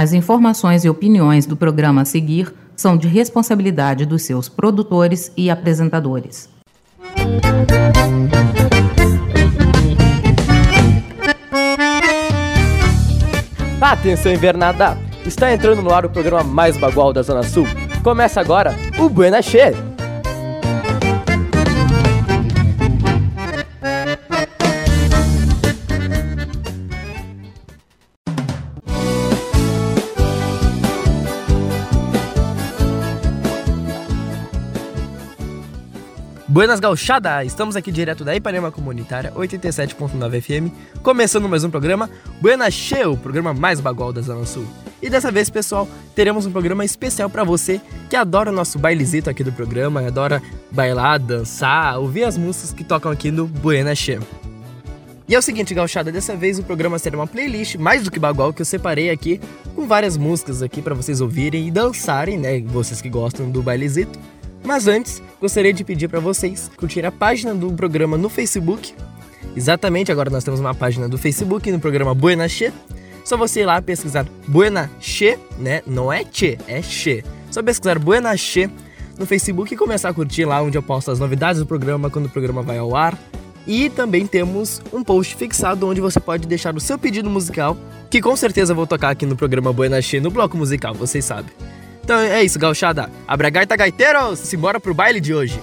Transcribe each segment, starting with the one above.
As informações e opiniões do programa a seguir são de responsabilidade dos seus produtores e apresentadores. Atenção invernada! Está entrando no ar o programa mais bagual da Zona Sul. Começa agora o Buena Che. Buenas Gauchada! Estamos aqui direto da Ipanema Comunitária 87.9 FM, começando mais um programa Buena Che, o programa mais bagual da Zona Sul. E dessa vez, pessoal, teremos um programa especial para você que adora o nosso bailezito aqui do programa, adora bailar, dançar, ouvir as músicas que tocam aqui no Buena Che. E é o seguinte, gauchada, dessa vez o programa será uma playlist mais do que bagual que eu separei aqui com várias músicas aqui para vocês ouvirem e dançarem, né, vocês que gostam do bailezito. Mas antes, gostaria de pedir para vocês curtir a página do programa no Facebook. Exatamente, agora nós temos uma página do Facebook no programa Buena Che. Só você ir lá pesquisar Buena Che, né? Não é Che, é Che. Só pesquisar Buena Che no Facebook e começar a curtir lá onde eu posto as novidades do programa quando o programa vai ao ar. E também temos um post fixado onde você pode deixar o seu pedido musical, que com certeza vou tocar aqui no programa Buena Che no bloco musical, vocês sabem. Então é isso, gauchada. Abra gaita gaiteiros, simbora pro baile de hoje.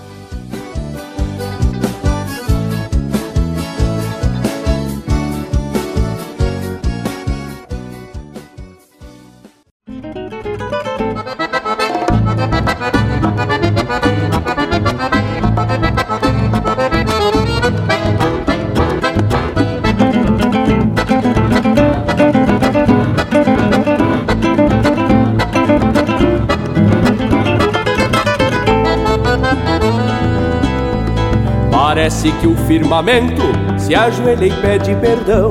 Parece que o firmamento se ajoelha e pede perdão.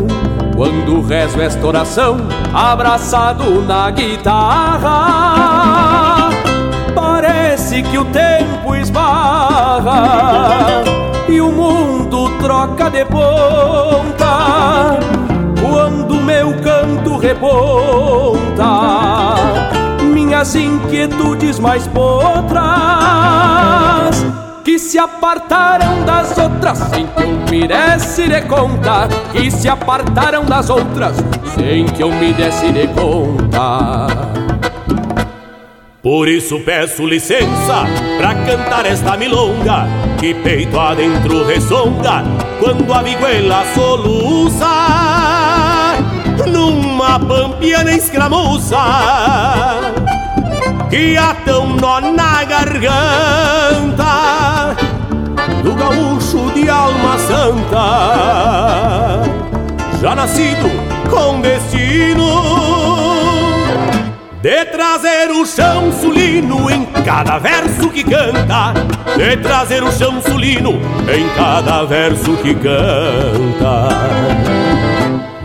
Quando rezo esta oração abraçado na guitarra Parece que o tempo esbarra E o mundo troca de ponta. Quando meu canto reponta Minhas inquietudes mais potras se apartaram das outras sem que eu me desse de conta, que se apartaram das outras sem que eu me desse de conta. Por isso peço licença pra cantar esta milonga que peito adentro ressonga quando a viguela soluça numa pampiana escramuça que ata um nó na garganta do gaúcho de alma santa, já nascido com destino de trazer o chão sulino em cada verso que canta, de trazer o chão sulino em cada verso que canta.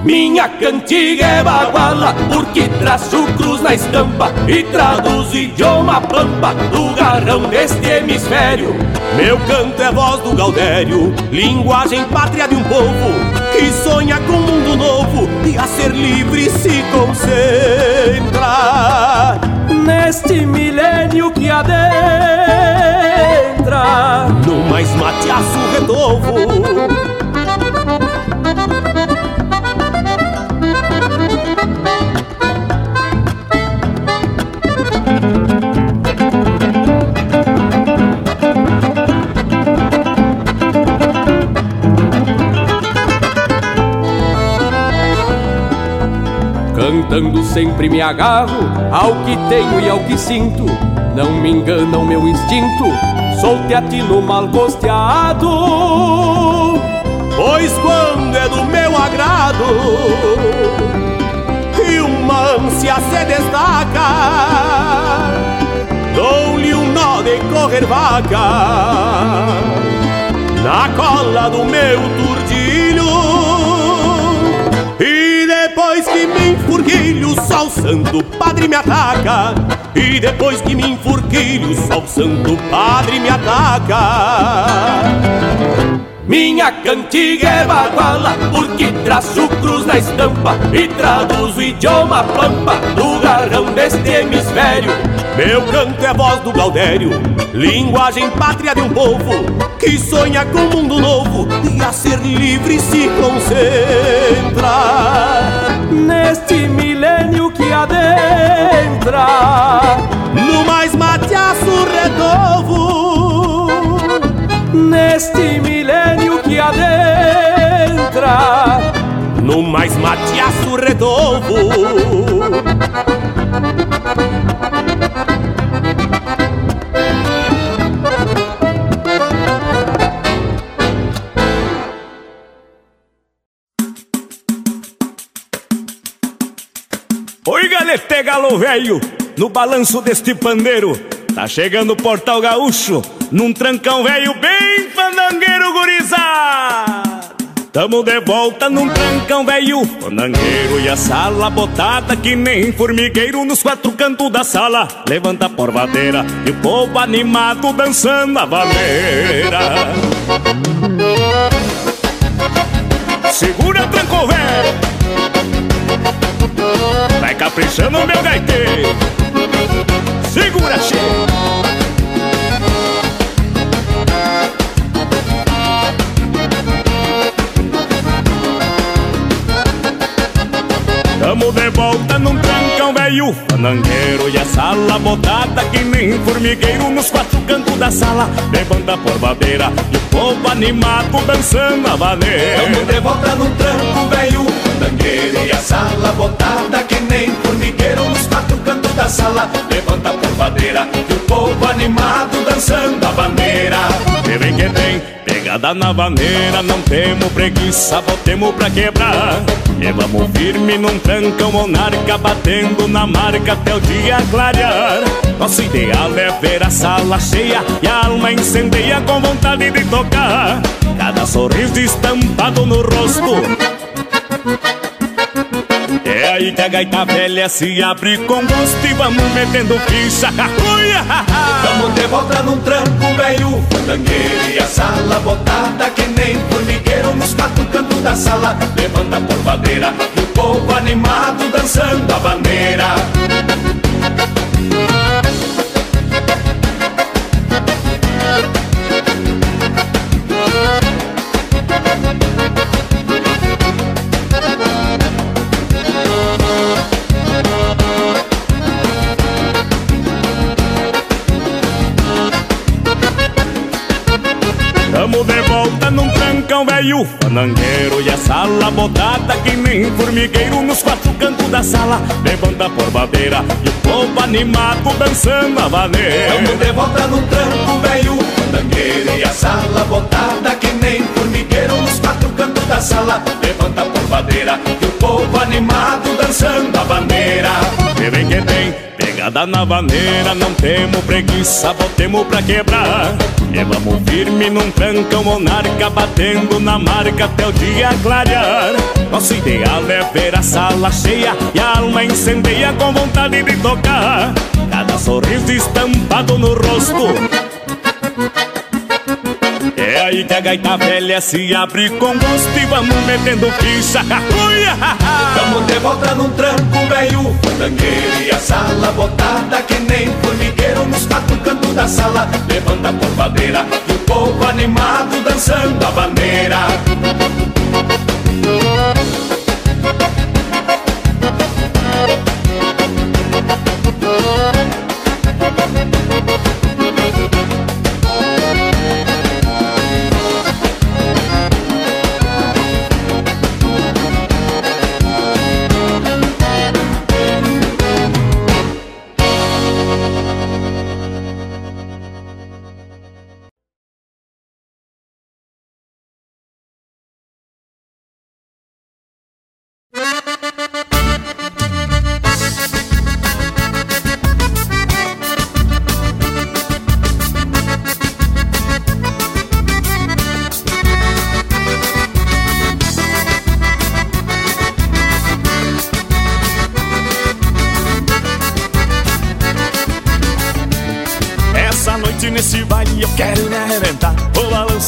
Minha cantiga é baguala porque traço cruz na estampa e traduz idioma pampa do garrão deste hemisfério. Meu canto é voz do Gaudério, linguagem pátria de um povo que sonha com um mundo novo e a ser livre se concentra neste milênio que adentra no mais mateaço retovo. Cantando sempre me agarro ao que tenho e ao que sinto. Não me engana o meu instinto, sou teatino mal gosteado. Pois quando é do meu agrado e uma ânsia se destaca, dou-lhe um nó de correr vaca na cola do meu turdilho. Enfurquilho, só santo padre me ataca. E depois que me enfurquilho, só santo padre me ataca. Minha cantiga é baguala porque traço cruz na estampa e traduz o idioma pampa do garoto Gaudério. Meu canto é voz do Gaudério, linguagem pátria de um povo que sonha com um mundo novo e a ser livre se concentra. Neste milênio que adentra, no mais mateaço redovo. Neste milênio que adentra, no mais mateaço redovo. Galo velho, no balanço deste pandeiro, tá chegando o Portal Gaúcho, num trancão velho bem fandangueiro gurizada. Tamo de volta num trancão velho, fandangueiro e a sala botada que nem formigueiro nos quatro cantos da sala. Levanta a porvadeira e o povo animado dançando a vaneira. Segura tranco velho. Vai caprichando meu gaiteiro. Segura, cheio Tamo de volta num trancão velho. Fanangueiro e a sala botada Que nem formigueiro nos quatro cantos da sala. Levanta a porvadeira e o povo animado dançando a vaneira Tamo de volta num tranco velho E a sala botada Que nem formigueiro nos quatro cantos da sala. Levanta a porvadeira e o povo animado dançando a bandeira. Que vem que tem, pegada na vaneira Não temos preguiça, botemos pra quebrar. E vamos firme num trancão monarca Batendo na marca até o dia clarear. Nosso ideal é ver a sala cheia E a alma incendeia com vontade de tocar. Cada sorriso estampado no rosto é aí que a gaita velha se abre com gosto e vamos metendo ficha. Uia! Tamo de volta num tranco velho, fandangueiro e a sala botada que nem formigueiro nos quatro cantos da sala. Levanta a porvadeira e o povo animado dançando a bandeira. Trancão velho Fanangueiro e a sala botada Que nem formigueiro nos quatro cantos da sala. Levanta a porvadeira e o povo animado dançando a vaneira Tamo de volta num tranco velho Fandangueiro e a sala botada Que nem formigueiro nos quatro cantos da sala. Levanta a porvadeira e o povo animado dançando a bandeira. Que vem que tem, pegada na vaneira Não temos preguiça, botemos pra quebrar. E vamos firme num trancão monarca Batendo na marca até o dia clarear. Nosso ideal é ver a sala cheia E a alma incendeia com vontade de tocar. Cada sorriso estampado no rosto é aí que a gaita velha se abre com gosto e vamos metendo ficha. Uia! Tamo de volta num tranco velho, fandangueiro e a sala botada que nem formigueiro nos quatro cantos da sala. Levanta a porvadeira e o povo animado dançando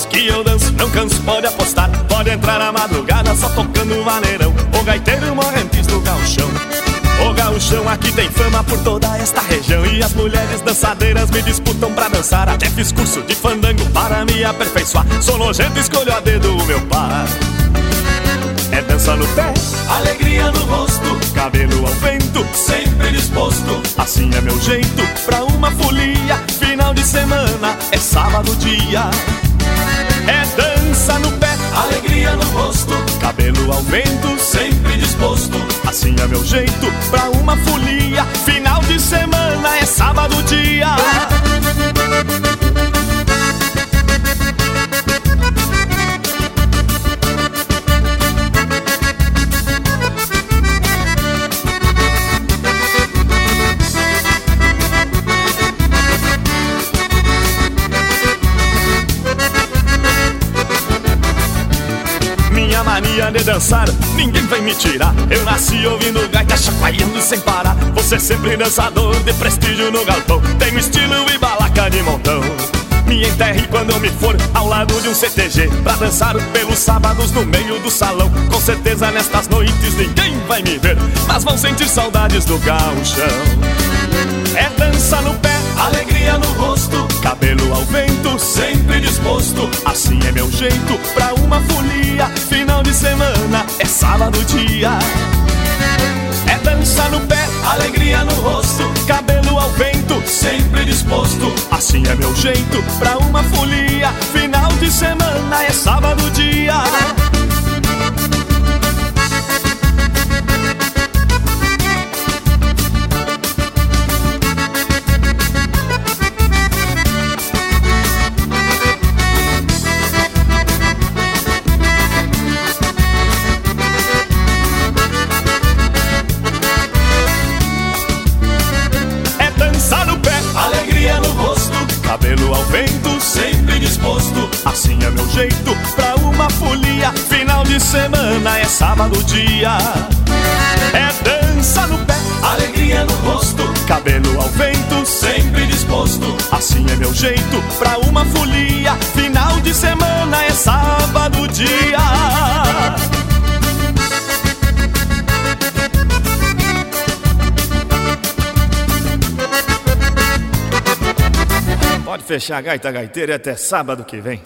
Que eu danço não canso, pode apostar Pode entrar na madrugada só tocando vaneirão O gaiteiro morrentes do galchão O gauchão aqui tem fama por toda esta região. E as mulheres dançadeiras me disputam pra dançar. Até fiz curso de fandango para me aperfeiçoar. Sou nojento, escolho a dedo o meu par dança no pé, alegria no rosto, cabelo ao vento, sempre disposto. Assim é meu jeito pra uma folia. Final de semana é sábado dia. É dança no pé, alegria no rosto, cabelo ao vento, sempre disposto. Assim é meu jeito pra uma folia. Final de semana é sábado dia. Mania de dançar, ninguém vai me tirar. Eu nasci ouvindo gaita chacoalhando sem parar. Você sempre dançador de prestígio no galpão. Tenho estilo e balaca de montão. Me enterre quando eu me for ao lado de um CTG Pra dançar pelos sábados no meio do salão Com certeza nestas noites ninguém vai me ver Mas vão sentir saudades do gauchão É dança no pé, alegria no rosto Cabelo ao vento, sempre disposto. Assim é meu jeito pra uma folia Final de semana é sábado dia. É dança no pé, alegria no rosto. Cabelo ao vento, sempre disposto. Assim é meu jeito pra uma folia Final de semana é sábado dia é sábado dia. É dança no pé, alegria no rosto, cabelo ao vento, sempre disposto. Assim é meu jeito pra uma folia. Final de semana é sábado dia. Pode fechar a gaita gaiteira até sábado que vem.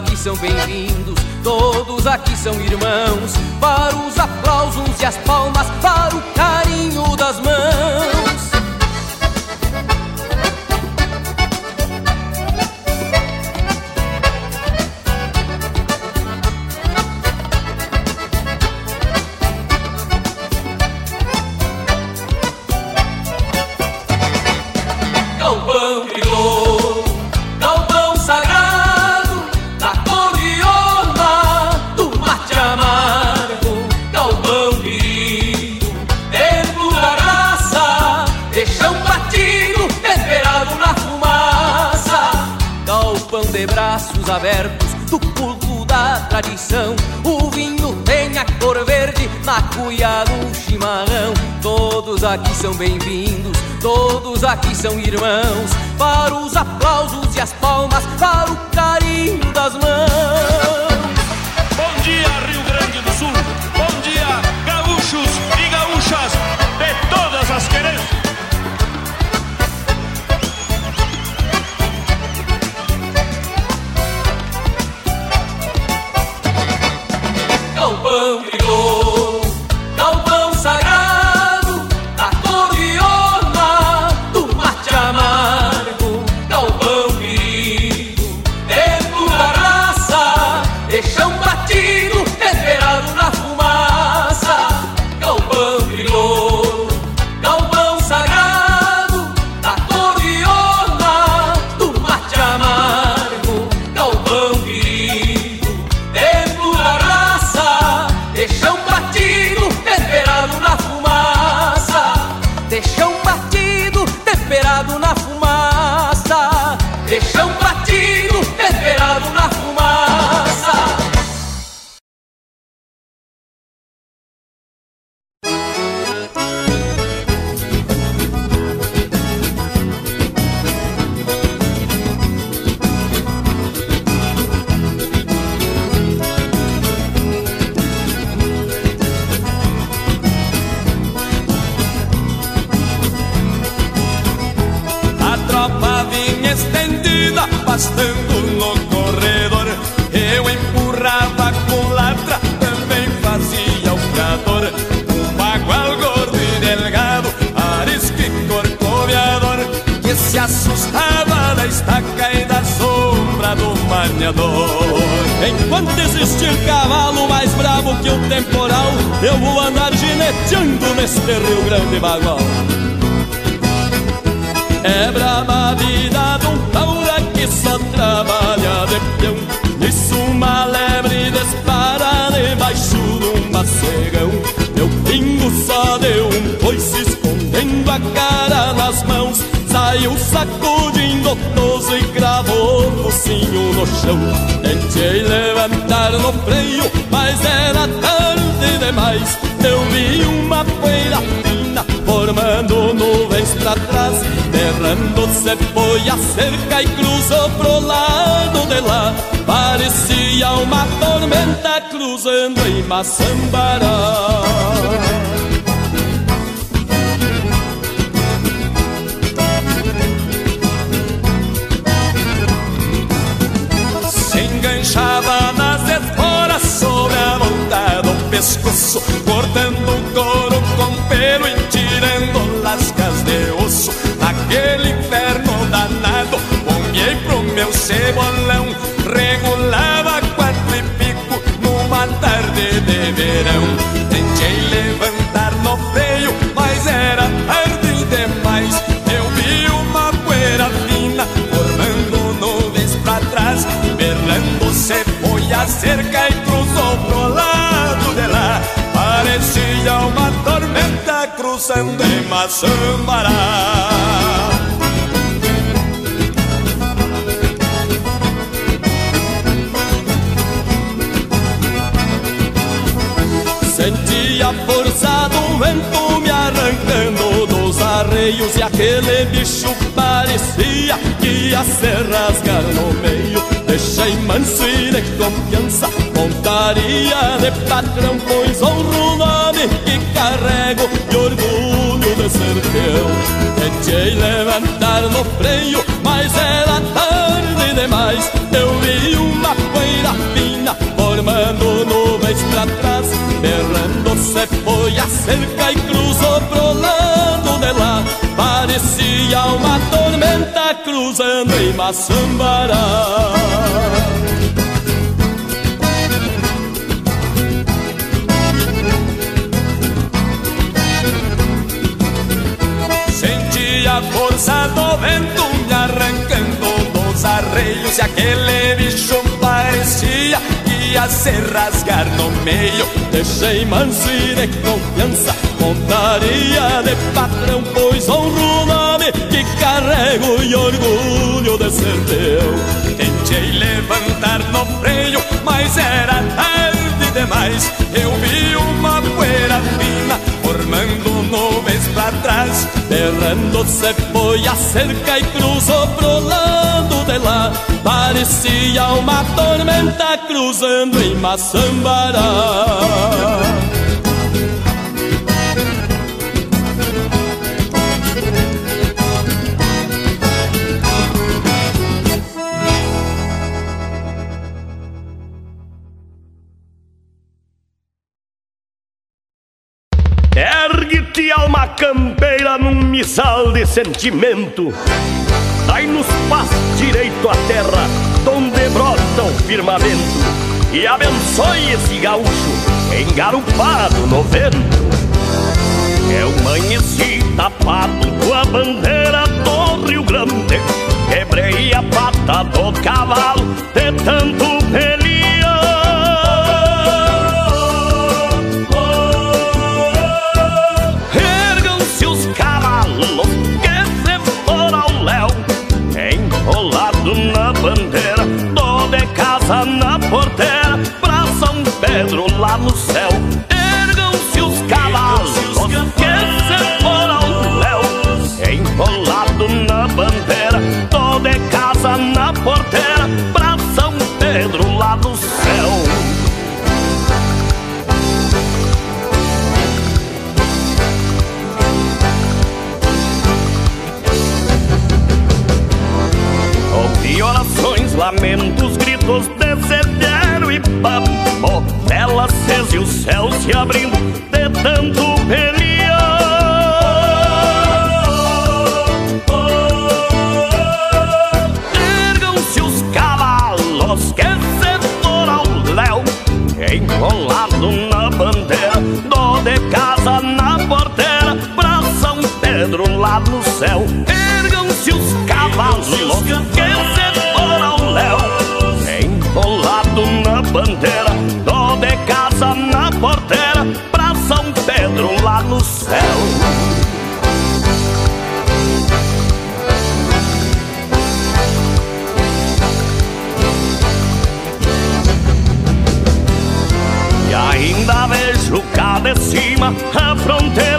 Aqui são bem-vindos, todos aqui são irmãos. Para os aplausos e as palmas, para o carinho das mãos. Abertos do culto da tradição. O vinho tem a cor verde na cuia do chimarrão. Todos aqui são bem-vindos, todos aqui são irmãos. Para os aplausos e as palmas, para o carinho das mãos. Bom dia, Rio Grande do Sul. Bom dia, gaúchos e gaúchas de todas as querências. Galpão pastando no corredor. Eu empurrava com latra, também fazia o criador. Um bagual gordo e delgado, arisco e corcoveador, que se assustava da estaca e da sombra do maniador. Enquanto existir cavalo mais bravo que o temporal, eu vou andar gineteando neste Rio Grande bagual. É brava a vida de um que só trabalha de peão. Nisso uma lebre dispara debaixo de um macegão Meu pingo só deu um coice escondendo a cara nas mãos Saiu sacudindo toso e cravou o focinho no chão. Tentei levantar no freio, mas era tarde demais. Eu vi uma se foi a cerca e cruzou pro lado de lá. Parecia uma tormenta cruzando em Maçambará. Se enganchava nas esporas sobre a volta do pescoço Cortando Regulava quatro e pico numa tarde de verão. Tentei levantar no freio, mas era tarde demais. Eu vi uma poeira fina formando nuvens pra trás. Berrando se foi a cerca e cruzou pro lado de lá. Parecia uma tormenta cruzando em Maçambará arreios E aquele bicho parecia que ia se rasgar no meio Deixei manso e de confiança. Montaria de patrão Pois honro o nome que carrego E orgulho de ser teu Tentei levantar no freio Mas era tarde demais. Eu vi uma poeira fina Formando nuvens pra trás. Berrando se foi a cerca E cruzou pro lado Parecia uma tormenta Cruzando em Maçambará Senti a força do vento me arrancando dos arreios E aquele ia se rasgar no meio Deixei manso e de confiança Montaria de patrão Pois honro o nome que carrego E orgulho de ser teu. Tentei levantar no freio Mas era tarde demais. Eu vi uma poeira fina Formando nuvens pra trás Berrando se foi a cerca e cruzou pro lado de lá. Parecia uma tormenta cruzando em Maçambará Ergue-te, alma campeira, num missal de sentimento. Dai nos paz direito à terra, donde brota o firmamento. E abençoe esse gaúcho, engarupado no vento. Eu amanheci tapado com a bandeira do Rio Grande. Quebrei a pata do cavalo de tanto pelear. casa na portela, pra São Pedro lá no céu. A fronteira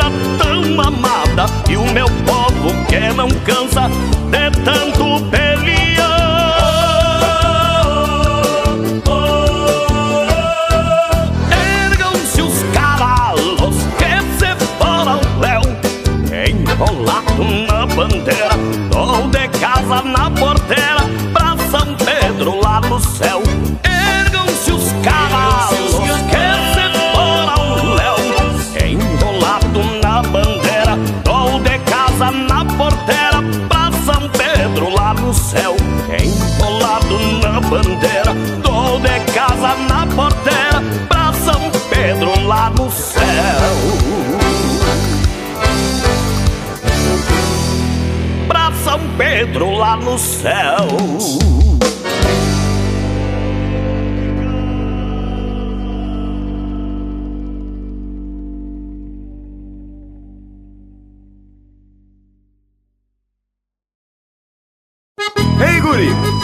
lá no céu.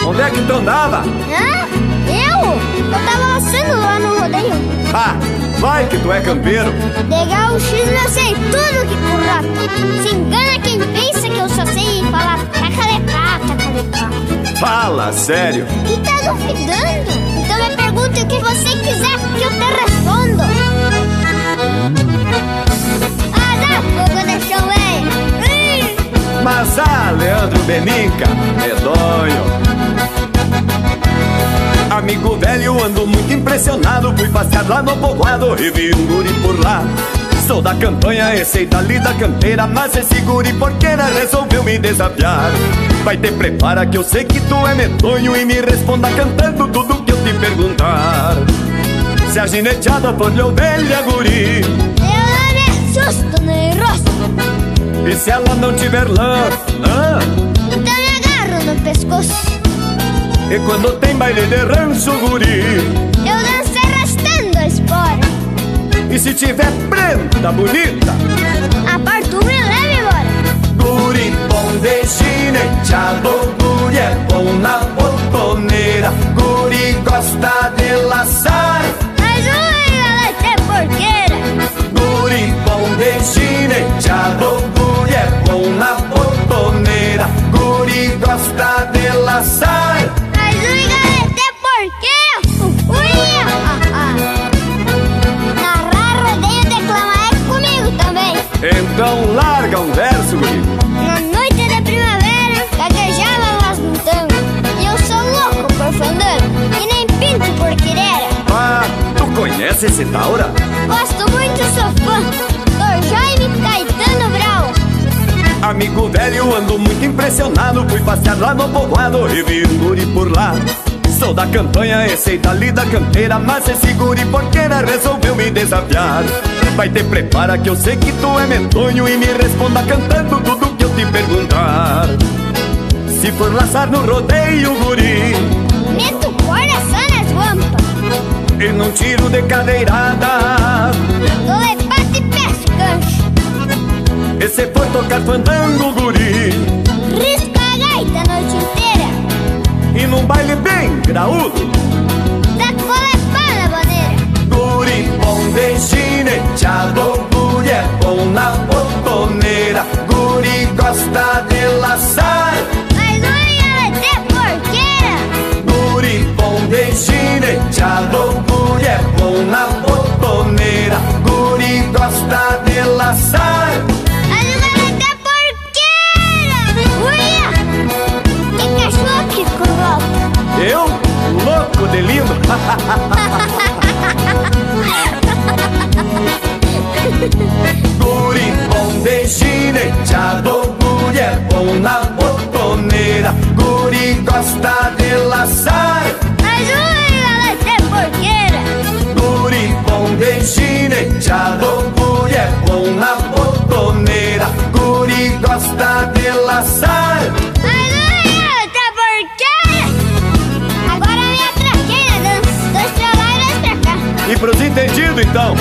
Onde é que tu andava? Hã? Eu? Eu tava laçando lá no rodeio. Ah, vai que tu é campeiro. Legal, o X eu sei tudo que currata. Se engana quem pensa Fala, sério. E tá duvidando? Então me pergunte o que você quiser que eu te respondo. Ah, dá fogo de chão, velho. Mas ah, Leandro Beninca, medonho. Amigo velho, ando muito impressionado Fui passear lá no povoado e vi um guri por lá Sou da campanha e sei dali da campeira Mas esse guri porqueira resolveu me desafiar Vai ter prepara que eu sei que tu é medonho E me responda cantando tudo que eu te perguntar. Se a gineteada for de ovelha, guri Eu me assusto nem rosto E se ela não tiver lã, ah? Então me agarro no pescoço e quando tem baile de rancho, guri? Eu danço arrastando a espora E se tiver prenda bonita? Aparto me leve embora Guri bom de chineteado Guri é bom na botoneira Guri gosta de laçar Mas o ela é porqueira. Guri bom de chineteado Guri é bom na botoneira Guri gosta de laçar esse Taura? Gosto muito, sou fã. Do Jaime Caetano Brau. Amigo velho, ando muito impressionado. Fui passear lá no povoado e vi um guri por lá. Sou da campanha e sei dali da campeira Mas esse guri porqueira resolveu me desafiar Vai ter prepara que eu sei que tu é medonho E me responda cantando tudo que eu te perguntar Se for laçar no rodeio, guri Meto só nas guampas E não tiro de cadeirada. Dou lepate e peço gancho E se for tocar fandango, guri. Risco a gaita a noite inteira. E num baile bem graúdo. De gineteado Guri é bom na botoneira. Guri gosta gineteado, guri é bom na botoneira. Guri gosta de laçar. Ajuda até porqueira! Agora vem a traqueira, dança. Dois pra lá e dois pra cá. E pros entendidos então.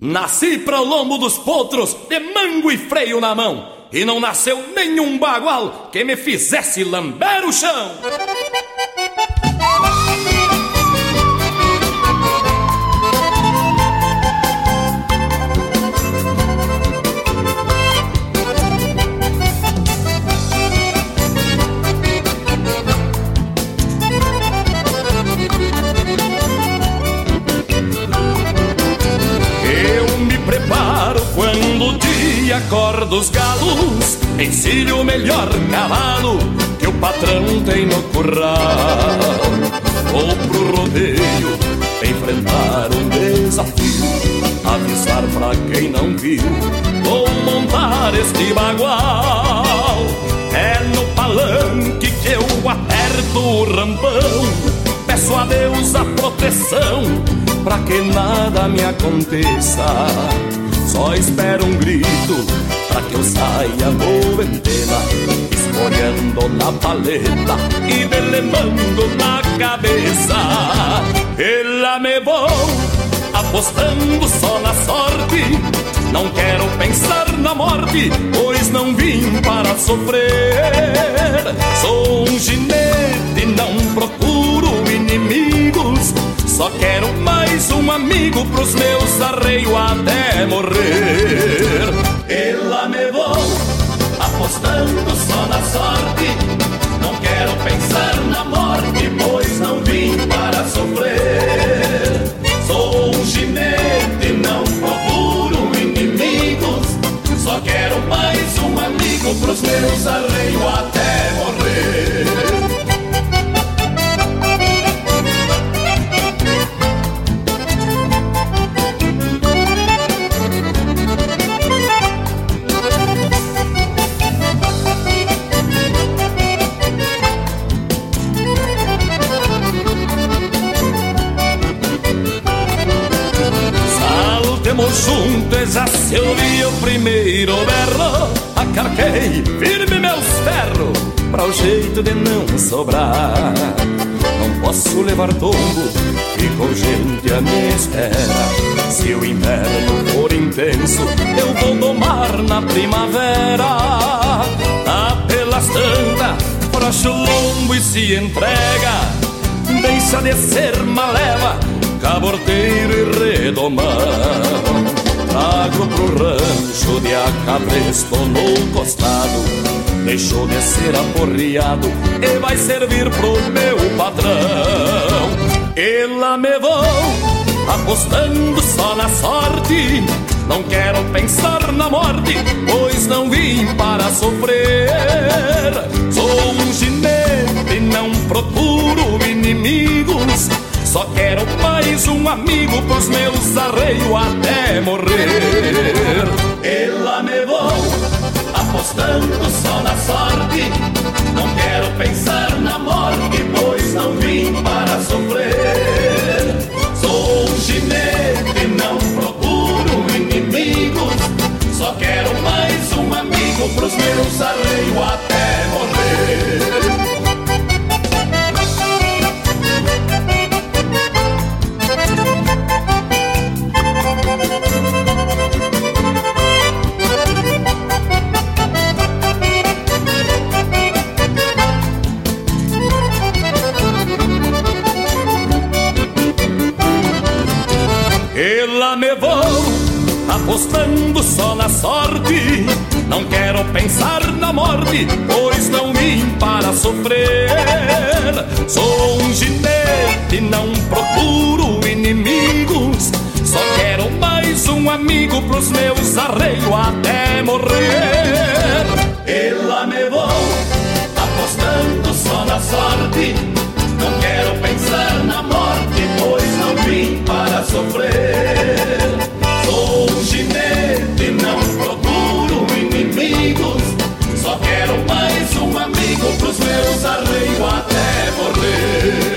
Nasci para o lombo dos potros, de mango e freio na mão. E não nasceu nenhum bagual que me fizesse lamber o chão. Dia acorda os galos. Encilho o melhor cavalo que o patrão tem no curral. Vou pro rodeio enfrentar um desafio. Avisar pra quem não viu Vou montar este bagual. É no palanque que eu aperto o rampão. Peço a Deus a proteção Pra que nada me aconteça Só espero um grito Pra que eu saia no ventena Escolhendo na paleta E delemando na cabeça. E lá me vou Apostando só na sorte. Não quero pensar na morte Pois não vim para sofrer. Sou um ginete, não procuro inimigos Só quero mais um amigo pros meus arreios até morrer. E lá me vou apostando só na sorte. Não quero pensar na morte, pois não vim para sofrer. Sou um ginete, não procuro inimigos. Só quero mais um amigo pros meus arreios até entrega Deixa de ser maleva Caborteiro e redomão Trago pro rancho de acabresto no costado Deixou de ser aporreado E vai servir pro meu patrão. E lá me vou Apostando só na sorte Não quero pensar na morte Pois não vim para sofrer. Sou um ginete, não procuro inimigos só quero mais um amigo pros meus arreios até morrer. E lá me vou, apostando só na sorte. Não quero pensar na morte, pois não vim para sofrer. Sou um ginete, não procuro inimigos. Só quero mais um amigo pros meus arreios até morrer. Lá me vou, apostando só na sorte. Não quero pensar sorte, pois não vim para sofrer. Sou um ginete, não procuro inimigos. Só quero mais um amigo pros meus arreios até morrer. E lá me vou, apostando só na sorte. sofrer. Sou um e não procuro inimigos. Só quero mais um amigo pros meus arreios até morrer.